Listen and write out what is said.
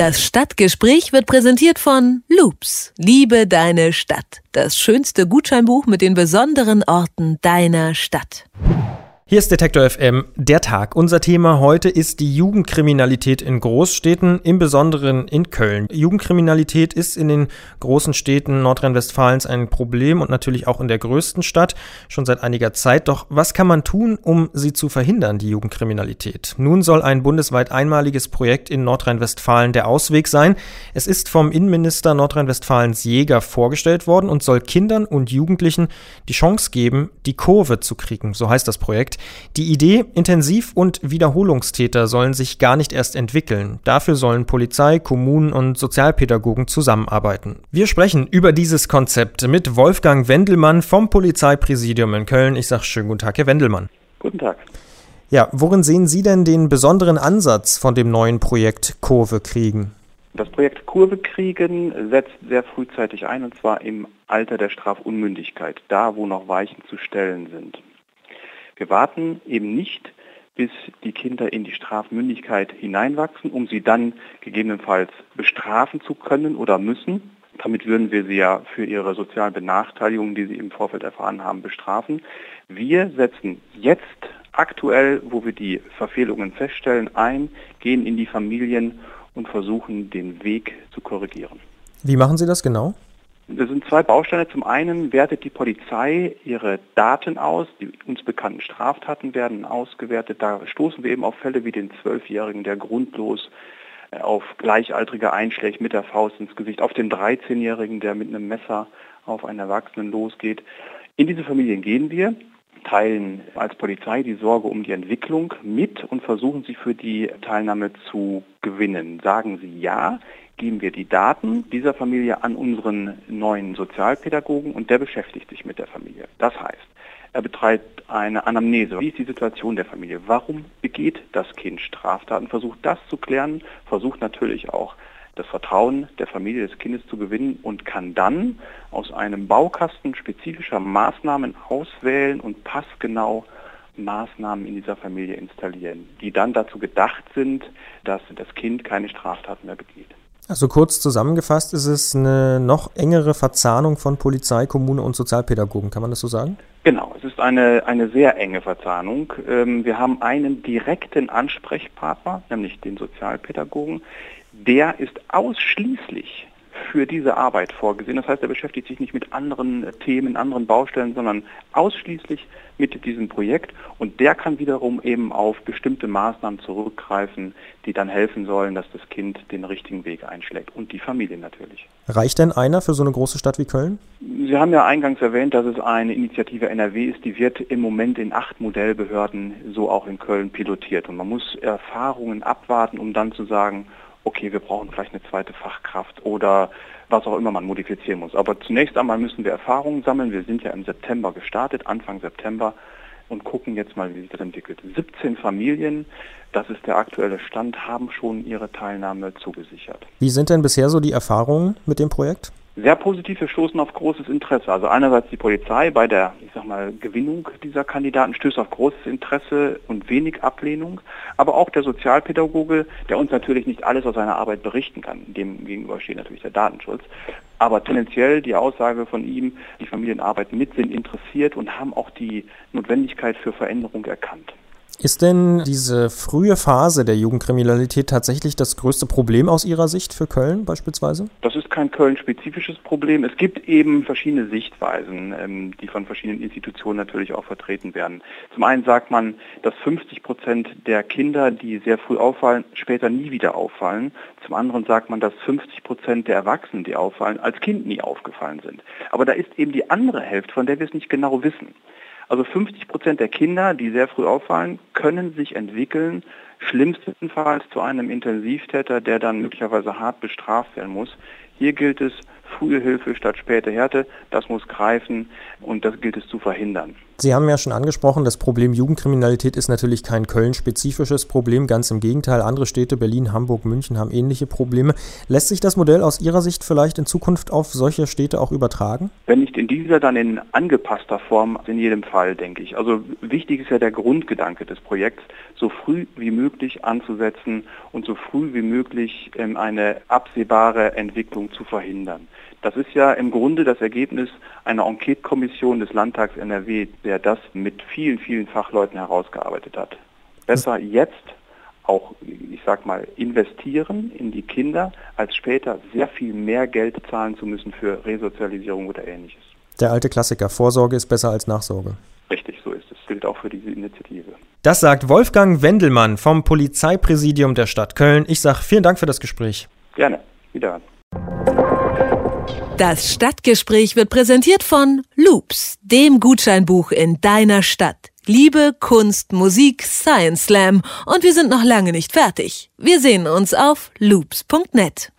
Das Stadtgespräch wird präsentiert von Loops. Liebe deine Stadt. Das schönste Gutscheinbuch mit den besonderen Orten deiner Stadt. Hier ist Detektor FM, der Tag. Unser Thema heute ist die Jugendkriminalität in Großstädten, im Besonderen in Köln. Jugendkriminalität ist in den großen Städten Nordrhein-Westfalens ein Problem und natürlich auch in der größten Stadt schon seit einiger Zeit. Doch was kann man tun, um sie zu verhindern, die Jugendkriminalität? Nun soll ein bundesweit einmaliges Projekt in Nordrhein-Westfalen der Ausweg sein. Es ist vom Innenminister Nordrhein-Westfalens Jäger vorgestellt worden und soll Kindern und Jugendlichen die Chance geben, die Kurve zu kriegen. So heißt das Projekt. Die Idee, Intensiv- und Wiederholungstäter sollen sich gar nicht erst entwickeln. Dafür sollen Polizei, Kommunen und Sozialpädagogen zusammenarbeiten. Wir sprechen über dieses Konzept mit Wolfgang Wendelmann vom Polizeipräsidium in Köln. Ich sage schönen guten Tag, Herr Wendelmann. Guten Tag. Ja, worin sehen Sie denn den besonderen Ansatz von dem neuen Projekt Kurve kriegen? Das Projekt Kurve kriegen setzt sehr frühzeitig ein, und zwar im Alter der Strafunmündigkeit, da wo noch Weichen zu stellen sind. Wir warten eben nicht, bis die Kinder in die Strafmündigkeit hineinwachsen, um sie dann gegebenenfalls bestrafen zu können oder müssen. Damit würden wir sie ja für ihre sozialen Benachteiligungen, die sie im Vorfeld erfahren haben, bestrafen. Wir setzen jetzt aktuell, wo wir die Verfehlungen feststellen, ein, gehen in die Familien und versuchen, den Weg zu korrigieren. Wie machen Sie das genau? Das sind zwei Bausteine. Zum einen wertet die Polizei ihre Daten aus. Die uns bekannten Straftaten werden ausgewertet. Da stoßen wir eben auf Fälle wie den Zwölfjährigen, der grundlos äh, auf Gleichaltrige einschlägt mit der Faust ins Gesicht, auf den 13-Jährigen, der mit einem Messer auf einen Erwachsenen losgeht. In diese Familien gehen wir, teilen als Polizei die Sorge um die Entwicklung mit und versuchen sie für die Teilnahme zu gewinnen. Sagen sie ja, geben wir die Daten dieser Familie an unseren neuen Sozialpädagogen und der beschäftigt sich mit der Familie. Das heißt, er betreibt eine Anamnese. Wie ist die Situation der Familie? Warum begeht das Kind Straftaten? Versucht das zu klären, versucht natürlich auch das Vertrauen der Familie des Kindes zu gewinnen und kann dann aus einem Baukasten spezifischer Maßnahmen auswählen und passgenau Maßnahmen in dieser Familie installieren, die dann dazu gedacht sind, dass das Kind keine Straftaten mehr begeht. Also kurz zusammengefasst ist es eine noch engere Verzahnung von Polizei, Kommune und Sozialpädagogen, kann man das so sagen? Genau, es ist eine, eine sehr enge Verzahnung. Ähm, wir haben einen direkten Ansprechpartner, nämlich den Sozialpädagogen, der ist ausschließlich für diese Arbeit vorgesehen. Das heißt, er beschäftigt sich nicht mit anderen Themen, anderen Baustellen, sondern ausschließlich mit diesem Projekt und der kann wiederum eben auf bestimmte Maßnahmen zurückgreifen, die dann helfen sollen, dass das Kind den richtigen Weg einschlägt und die Familie natürlich. Reicht denn einer für so eine große Stadt wie Köln? Sie haben ja eingangs erwähnt, dass es eine Initiative NRW ist, die wird im Moment in acht Modellbehörden so auch in Köln pilotiert und man muss Erfahrungen abwarten, um dann zu sagen, okay, wir brauchen vielleicht eine zweite Fachkraft oder was auch immer man modifizieren muss. Aber zunächst einmal müssen wir Erfahrungen sammeln. Wir sind ja im September gestartet, Anfang September, und gucken jetzt mal, wie sich das entwickelt. 17 Familien, das ist der aktuelle Stand, haben schon ihre Teilnahme zugesichert. Wie sind denn bisher so die Erfahrungen mit dem Projekt? Sehr positiv. Wir stoßen auf großes Interesse. Also einerseits die Polizei bei der, ich sag mal, Gewinnung dieser Kandidaten stößt auf großes Interesse und wenig Ablehnung, aber auch der Sozialpädagoge, der uns natürlich nicht alles aus seiner Arbeit berichten kann. Dem gegenüber steht natürlich der Datenschutz. Aber tendenziell die Aussage von ihm, die Familien arbeiten mit, sind interessiert und haben auch die Notwendigkeit für Veränderung erkannt. Ist denn diese frühe Phase der Jugendkriminalität tatsächlich das größte Problem aus Ihrer Sicht für Köln beispielsweise? Das ist kein Köln-spezifisches Problem. Es gibt eben verschiedene Sichtweisen, ähm, die von verschiedenen Institutionen natürlich auch vertreten werden. Zum einen sagt man, dass 50 Prozent der Kinder, die sehr früh auffallen, später nie wieder auffallen. Zum anderen sagt man, dass 50 Prozent der Erwachsenen, die auffallen, als Kind nie aufgefallen sind. Aber da ist eben die andere Hälfte, von der wir es nicht genau wissen. Also 50 Prozent der Kinder, die sehr früh auffallen, können sich entwickeln, schlimmstenfalls zu einem Intensivtäter, der dann möglicherweise hart bestraft werden muss. Hier gilt es, frühe Hilfe statt späte Härte, das muss greifen und das gilt es zu verhindern. Sie haben ja schon angesprochen, das Problem Jugendkriminalität ist natürlich kein Köln-spezifisches Problem, ganz im Gegenteil. Andere Städte, Berlin, Hamburg, München, haben ähnliche Probleme. Lässt sich das Modell aus Ihrer Sicht vielleicht in Zukunft auf solche Städte auch übertragen? Wenn nicht in dieser, dann in angepasster Form in jedem Fall, denke ich. Also wichtig ist ja der Grundgedanke des Projekts, so früh wie möglich anzusetzen und so früh wie möglich ähm, eine absehbare Entwicklung zu verhindern. Das ist ja im Grunde das Ergebnis einer Enquete-Kommission des Landtags NRW, der das mit vielen, vielen Fachleuten herausgearbeitet hat. Besser jetzt auch, ich sag mal, investieren in die Kinder, als später sehr viel mehr Geld zahlen zu müssen für Resozialisierung oder ähnliches. Der alte Klassiker, Vorsorge ist besser als Nachsorge. Richtig, so ist es. Gilt auch für diese Initiative. Das sagt Wolfgang Wendelmann vom Polizeipräsidium der Stadt Köln. Ich sage vielen Dank für das Gespräch. Gerne. Wieder. Das Stadtgespräch wird präsentiert von Loops, dem Gutscheinbuch in deiner Stadt. Liebe, Kunst, Musik, Science Slam und wir sind noch lange nicht fertig. Wir sehen uns auf loops.net.